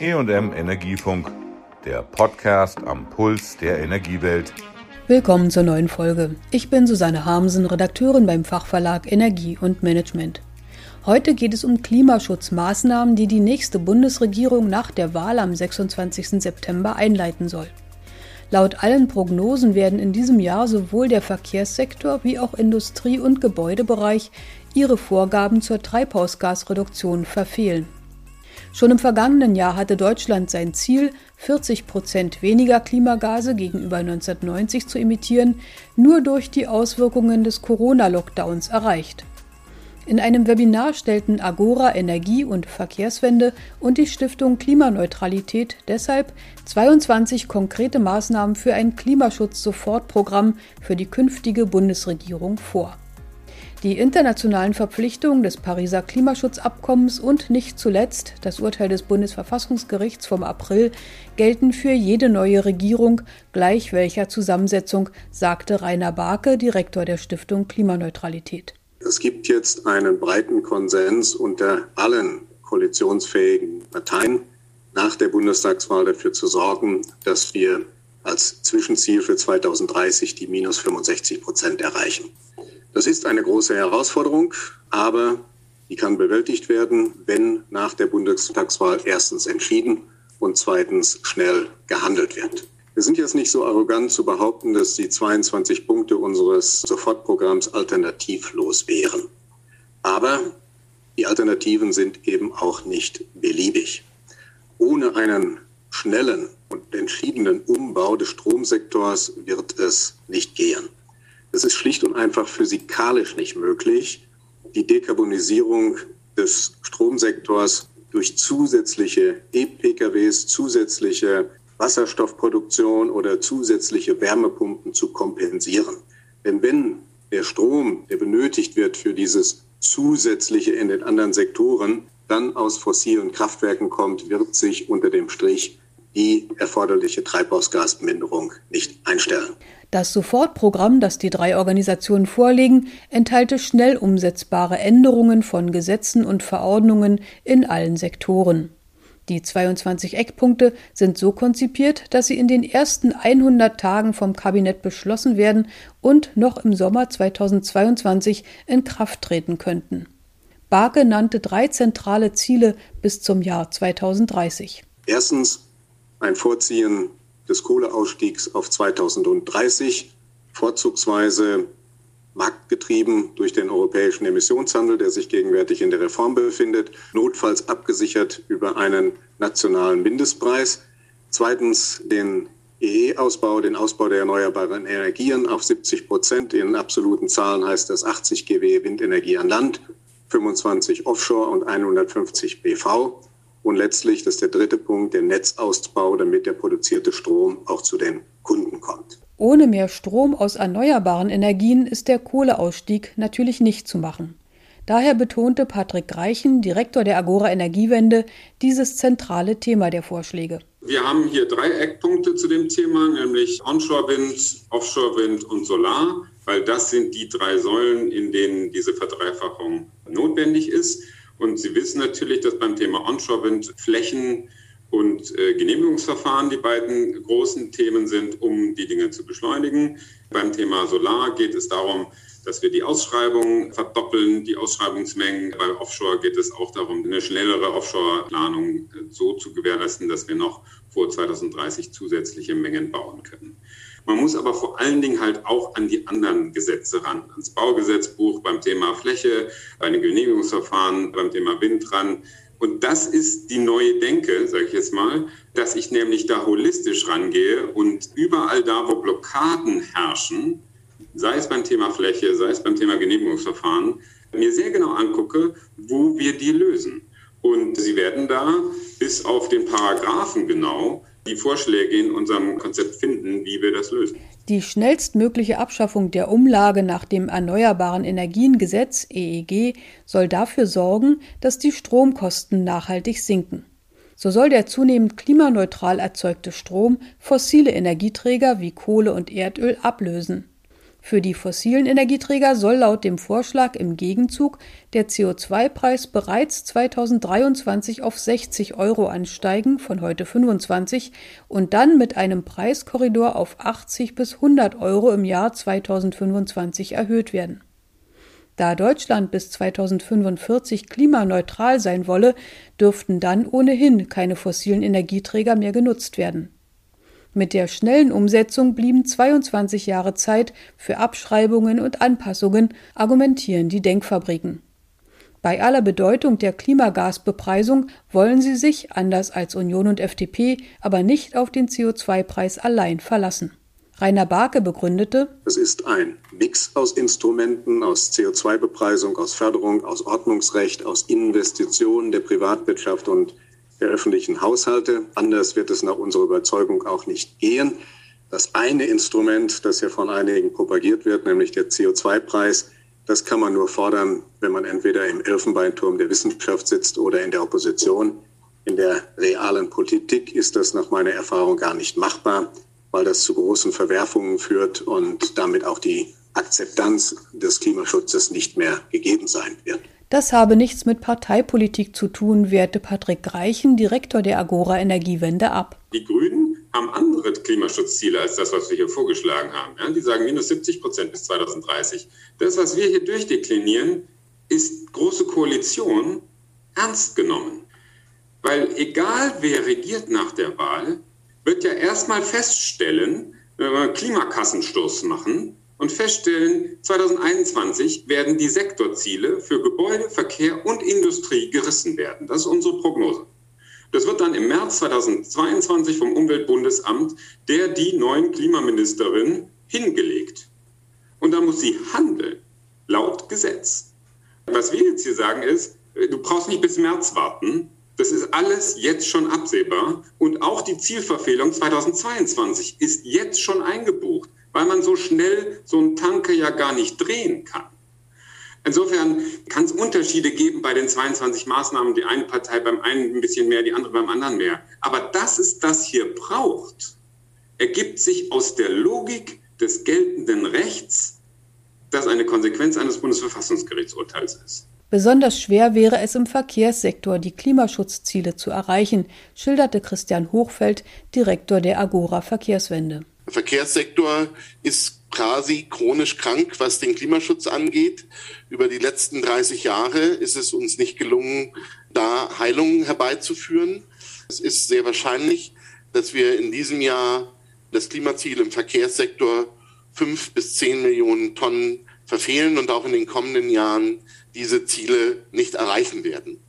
EM Energiefunk, der Podcast am Puls der Energiewelt. Willkommen zur neuen Folge. Ich bin Susanne Harmsen, Redakteurin beim Fachverlag Energie und Management. Heute geht es um Klimaschutzmaßnahmen, die die nächste Bundesregierung nach der Wahl am 26. September einleiten soll. Laut allen Prognosen werden in diesem Jahr sowohl der Verkehrssektor wie auch Industrie- und Gebäudebereich ihre Vorgaben zur Treibhausgasreduktion verfehlen. Schon im vergangenen Jahr hatte Deutschland sein Ziel, 40 Prozent weniger Klimagase gegenüber 1990 zu emittieren, nur durch die Auswirkungen des Corona-Lockdowns erreicht. In einem Webinar stellten Agora Energie- und Verkehrswende und die Stiftung Klimaneutralität deshalb 22 konkrete Maßnahmen für ein Klimaschutz-Sofortprogramm für die künftige Bundesregierung vor. Die internationalen Verpflichtungen des Pariser Klimaschutzabkommens und nicht zuletzt das Urteil des Bundesverfassungsgerichts vom April gelten für jede neue Regierung, gleich welcher Zusammensetzung, sagte Rainer Barke, Direktor der Stiftung Klimaneutralität. Es gibt jetzt einen breiten Konsens unter allen koalitionsfähigen Parteien, nach der Bundestagswahl dafür zu sorgen, dass wir als Zwischenziel für 2030 die minus 65 Prozent erreichen. Das ist eine große Herausforderung, aber die kann bewältigt werden, wenn nach der Bundestagswahl erstens entschieden und zweitens schnell gehandelt wird. Wir sind jetzt nicht so arrogant zu behaupten, dass die 22 Punkte unseres Sofortprogramms alternativlos wären. Aber die Alternativen sind eben auch nicht beliebig. Ohne einen schnellen und entschiedenen Umbau des Stromsektors wird es nicht gehen. Es ist schlicht und einfach physikalisch nicht möglich, die Dekarbonisierung des Stromsektors durch zusätzliche E-PKWs, zusätzliche Wasserstoffproduktion oder zusätzliche Wärmepumpen zu kompensieren. Denn wenn der Strom, der benötigt wird für dieses zusätzliche in den anderen Sektoren, dann aus fossilen Kraftwerken kommt, wird sich unter dem Strich die erforderliche Treibhausgasminderung nicht einstellen. Das Sofortprogramm, das die drei Organisationen vorlegen, enthalte schnell umsetzbare Änderungen von Gesetzen und Verordnungen in allen Sektoren. Die 22 Eckpunkte sind so konzipiert, dass sie in den ersten 100 Tagen vom Kabinett beschlossen werden und noch im Sommer 2022 in Kraft treten könnten. Barke nannte drei zentrale Ziele bis zum Jahr 2030. Erstens ein Vorziehen des Kohleausstiegs auf 2030, vorzugsweise marktgetrieben durch den europäischen Emissionshandel, der sich gegenwärtig in der Reform befindet, notfalls abgesichert über einen nationalen Mindestpreis. Zweitens den EE-Ausbau, den Ausbau der erneuerbaren Energien auf 70 Prozent. In absoluten Zahlen heißt das 80 GW Windenergie an Land, 25 Offshore und 150 BV. Und letztlich, das ist der dritte Punkt, der Netzausbau, damit der produzierte Strom auch zu den Kunden kommt. Ohne mehr Strom aus erneuerbaren Energien ist der Kohleausstieg natürlich nicht zu machen. Daher betonte Patrick Greichen, Direktor der Agora Energiewende, dieses zentrale Thema der Vorschläge. Wir haben hier drei Eckpunkte zu dem Thema, nämlich Onshore-Wind, Offshore-Wind und Solar, weil das sind die drei Säulen, in denen diese Verdreifachung notwendig ist. Und Sie wissen natürlich, dass beim Thema Onshore-Wind Flächen und äh, Genehmigungsverfahren die beiden großen Themen sind, um die Dinge zu beschleunigen. Beim Thema Solar geht es darum, dass wir die Ausschreibungen verdoppeln, die Ausschreibungsmengen. Bei Offshore geht es auch darum, eine schnellere Offshore-Planung äh, so zu gewährleisten, dass wir noch vor 2030 zusätzliche Mengen bauen können. Man muss aber vor allen Dingen halt auch an die anderen Gesetze ran, ans Baugesetzbuch beim Thema Fläche, bei den Genehmigungsverfahren, beim Thema Wind ran. Und das ist die neue Denke, sage ich jetzt mal, dass ich nämlich da holistisch rangehe und überall da, wo Blockaden herrschen, sei es beim Thema Fläche, sei es beim Thema Genehmigungsverfahren, mir sehr genau angucke, wo wir die lösen. Und Sie werden da bis auf den Paragraphen genau die Vorschläge in unserem Konzept finden, wie wir das lösen. Die schnellstmögliche Abschaffung der Umlage nach dem Erneuerbaren Energiengesetz EEG soll dafür sorgen, dass die Stromkosten nachhaltig sinken. So soll der zunehmend klimaneutral erzeugte Strom fossile Energieträger wie Kohle und Erdöl ablösen. Für die fossilen Energieträger soll laut dem Vorschlag im Gegenzug der CO2-Preis bereits 2023 auf 60 Euro ansteigen, von heute 25, und dann mit einem Preiskorridor auf 80 bis 100 Euro im Jahr 2025 erhöht werden. Da Deutschland bis 2045 klimaneutral sein wolle, dürften dann ohnehin keine fossilen Energieträger mehr genutzt werden. Mit der schnellen Umsetzung blieben 22 Jahre Zeit für Abschreibungen und Anpassungen, argumentieren die Denkfabriken. Bei aller Bedeutung der Klimagasbepreisung wollen sie sich, anders als Union und FDP, aber nicht auf den CO2-Preis allein verlassen. Rainer Barke begründete, es ist ein Mix aus Instrumenten, aus CO2-Bepreisung, aus Förderung, aus Ordnungsrecht, aus Investitionen der Privatwirtschaft und der öffentlichen Haushalte. Anders wird es nach unserer Überzeugung auch nicht gehen. Das eine Instrument, das ja von einigen propagiert wird, nämlich der CO2-Preis, das kann man nur fordern, wenn man entweder im Elfenbeinturm der Wissenschaft sitzt oder in der Opposition. In der realen Politik ist das nach meiner Erfahrung gar nicht machbar, weil das zu großen Verwerfungen führt und damit auch die Akzeptanz des Klimaschutzes nicht mehr gegeben sein wird. Das habe nichts mit Parteipolitik zu tun, wehrte Patrick Greichen, Direktor der Agora Energiewende, ab. Die Grünen haben andere Klimaschutzziele als das, was wir hier vorgeschlagen haben. Ja, die sagen minus 70 Prozent bis 2030. Das, was wir hier durchdeklinieren, ist große Koalition ernst genommen. Weil egal wer regiert nach der Wahl, wird ja erstmal feststellen, wenn wir einen Klimakassenstoß machen, und feststellen, 2021 werden die Sektorziele für Gebäude, Verkehr und Industrie gerissen werden. Das ist unsere Prognose. Das wird dann im März 2022 vom Umweltbundesamt der die neuen Klimaministerin hingelegt. Und dann muss sie handeln, laut Gesetz. Was wir jetzt hier sagen ist, du brauchst nicht bis März warten. Das ist alles jetzt schon absehbar. Und auch die Zielverfehlung 2022 ist jetzt schon eingebucht weil man so schnell so einen Tanker ja gar nicht drehen kann. Insofern kann es Unterschiede geben bei den 22 Maßnahmen. Die eine Partei beim einen ein bisschen mehr, die andere beim anderen mehr. Aber dass es das hier braucht, ergibt sich aus der Logik des geltenden Rechts, das eine Konsequenz eines Bundesverfassungsgerichtsurteils ist. Besonders schwer wäre es im Verkehrssektor, die Klimaschutzziele zu erreichen, schilderte Christian Hochfeld, Direktor der Agora Verkehrswende. Der Verkehrssektor ist quasi chronisch krank, was den Klimaschutz angeht. Über die letzten 30 Jahre ist es uns nicht gelungen, da Heilungen herbeizuführen. Es ist sehr wahrscheinlich, dass wir in diesem Jahr das Klimaziel im Verkehrssektor fünf bis zehn Millionen Tonnen verfehlen und auch in den kommenden Jahren diese Ziele nicht erreichen werden.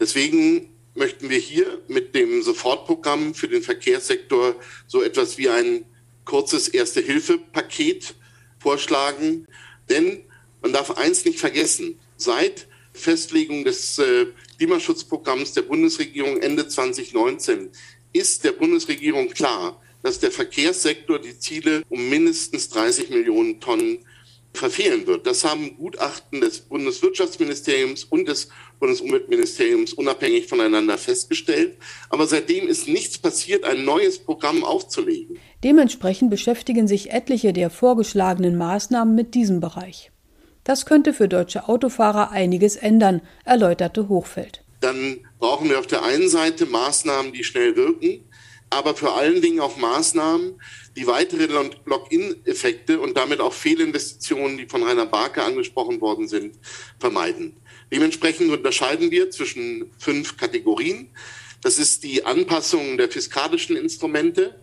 Deswegen möchten wir hier mit dem Sofortprogramm für den Verkehrssektor so etwas wie ein kurzes Erste-Hilfe-Paket vorschlagen. Denn man darf eins nicht vergessen, seit Festlegung des äh, Klimaschutzprogramms der Bundesregierung Ende 2019 ist der Bundesregierung klar, dass der Verkehrssektor die Ziele um mindestens 30 Millionen Tonnen verfehlen wird. Das haben Gutachten des Bundeswirtschaftsministeriums und des Bundesumweltministeriums unabhängig voneinander festgestellt. Aber seitdem ist nichts passiert, ein neues Programm aufzulegen. Dementsprechend beschäftigen sich etliche der vorgeschlagenen Maßnahmen mit diesem Bereich. Das könnte für deutsche Autofahrer einiges ändern, erläuterte Hochfeld. Dann brauchen wir auf der einen Seite Maßnahmen, die schnell wirken, aber vor allen Dingen auch Maßnahmen, die weitere Lock-in-Effekte und damit auch Fehlinvestitionen, die von Rainer Barke angesprochen worden sind, vermeiden. Dementsprechend unterscheiden wir zwischen fünf Kategorien. Das ist die Anpassung der fiskalischen Instrumente,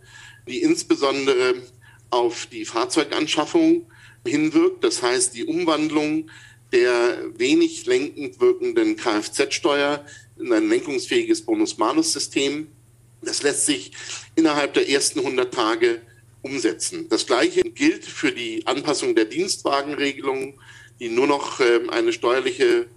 die insbesondere auf die Fahrzeuganschaffung hinwirkt. Das heißt, die Umwandlung der wenig lenkend wirkenden Kfz-Steuer in ein lenkungsfähiges Bonus-Malus-System. Das lässt sich innerhalb der ersten 100 Tage umsetzen. Das Gleiche gilt für die Anpassung der Dienstwagenregelung, die nur noch ähm, eine steuerliche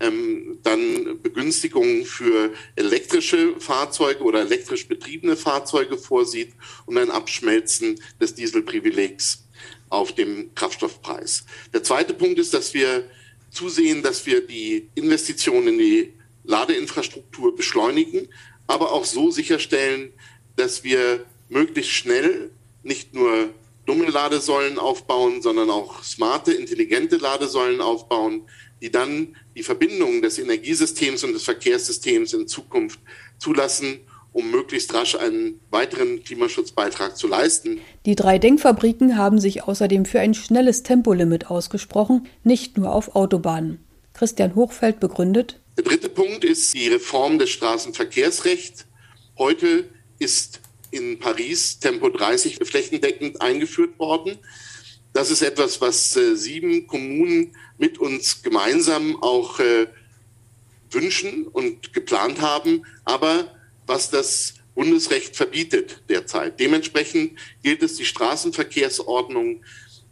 ähm, dann Begünstigung für elektrische Fahrzeuge oder elektrisch betriebene Fahrzeuge vorsieht und ein Abschmelzen des Dieselprivilegs auf dem Kraftstoffpreis. Der zweite Punkt ist, dass wir zusehen, dass wir die Investitionen in die Ladeinfrastruktur beschleunigen, aber auch so sicherstellen, dass wir möglichst schnell nicht nur dumme Ladesäulen aufbauen, sondern auch smarte, intelligente Ladesäulen aufbauen, die dann die Verbindung des Energiesystems und des Verkehrssystems in Zukunft zulassen, um möglichst rasch einen weiteren Klimaschutzbeitrag zu leisten. Die drei Denkfabriken haben sich außerdem für ein schnelles Tempolimit ausgesprochen, nicht nur auf Autobahnen. Christian Hochfeld begründet. Der dritte Punkt ist die Reform des Straßenverkehrsrechts. Heute ist in Paris Tempo 30 flächendeckend eingeführt worden. Das ist etwas, was äh, sieben Kommunen mit uns gemeinsam auch äh, wünschen und geplant haben, aber was das Bundesrecht verbietet derzeit. Dementsprechend gilt es, die Straßenverkehrsordnung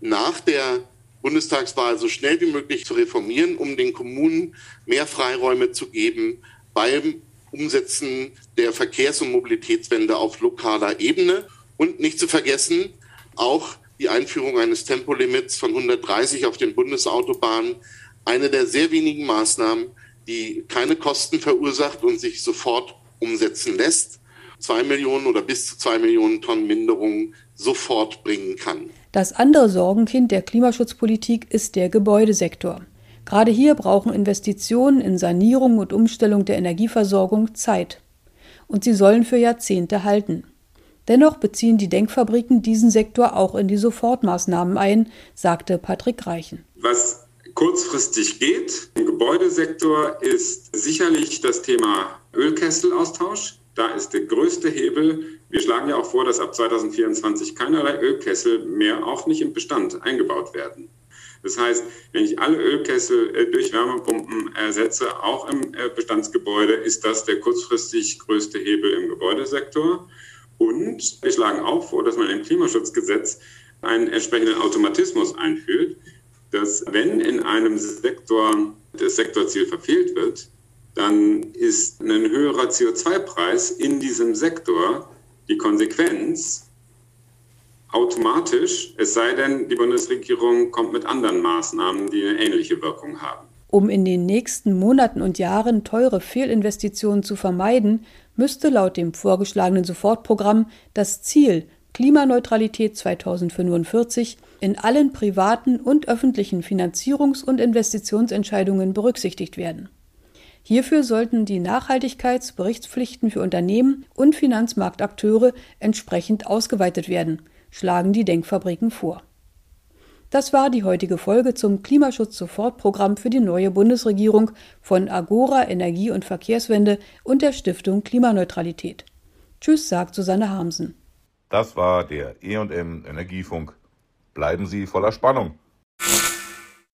nach der Bundestagswahl so schnell wie möglich zu reformieren, um den Kommunen mehr Freiräume zu geben beim Umsetzen der Verkehrs- und Mobilitätswende auf lokaler Ebene. Und nicht zu vergessen, auch die Einführung eines Tempolimits von 130 auf den Bundesautobahnen, eine der sehr wenigen Maßnahmen, die keine Kosten verursacht und sich sofort umsetzen lässt, zwei Millionen oder bis zu zwei Millionen Tonnen Minderung sofort bringen kann. Das andere Sorgenkind der Klimaschutzpolitik ist der Gebäudesektor. Gerade hier brauchen Investitionen in Sanierung und Umstellung der Energieversorgung Zeit. Und sie sollen für Jahrzehnte halten. Dennoch beziehen die Denkfabriken diesen Sektor auch in die Sofortmaßnahmen ein, sagte Patrick Reichen. Was kurzfristig geht im Gebäudesektor ist sicherlich das Thema Ölkesselaustausch. Da ist der größte Hebel. Wir schlagen ja auch vor, dass ab 2024 keinerlei Ölkessel mehr auch nicht im Bestand eingebaut werden. Das heißt, wenn ich alle Ölkessel äh, durch Wärmepumpen ersetze, auch im äh, Bestandsgebäude, ist das der kurzfristig größte Hebel im Gebäudesektor. Und wir schlagen auch vor, dass man im Klimaschutzgesetz einen entsprechenden Automatismus einführt, dass wenn in einem Sektor das Sektorziel verfehlt wird, dann ist ein höherer CO2-Preis in diesem Sektor die Konsequenz automatisch, es sei denn, die Bundesregierung kommt mit anderen Maßnahmen, die eine ähnliche Wirkung haben. Um in den nächsten Monaten und Jahren teure Fehlinvestitionen zu vermeiden, müsste laut dem vorgeschlagenen Sofortprogramm das Ziel Klimaneutralität 2045 in allen privaten und öffentlichen Finanzierungs- und Investitionsentscheidungen berücksichtigt werden. Hierfür sollten die Nachhaltigkeitsberichtspflichten für Unternehmen und Finanzmarktakteure entsprechend ausgeweitet werden, schlagen die Denkfabriken vor. Das war die heutige Folge zum Klimaschutz-Sofortprogramm für die neue Bundesregierung von Agora Energie- und Verkehrswende und der Stiftung Klimaneutralität. Tschüss, sagt Susanne Harmsen. Das war der E&M Energiefunk. Bleiben Sie voller Spannung.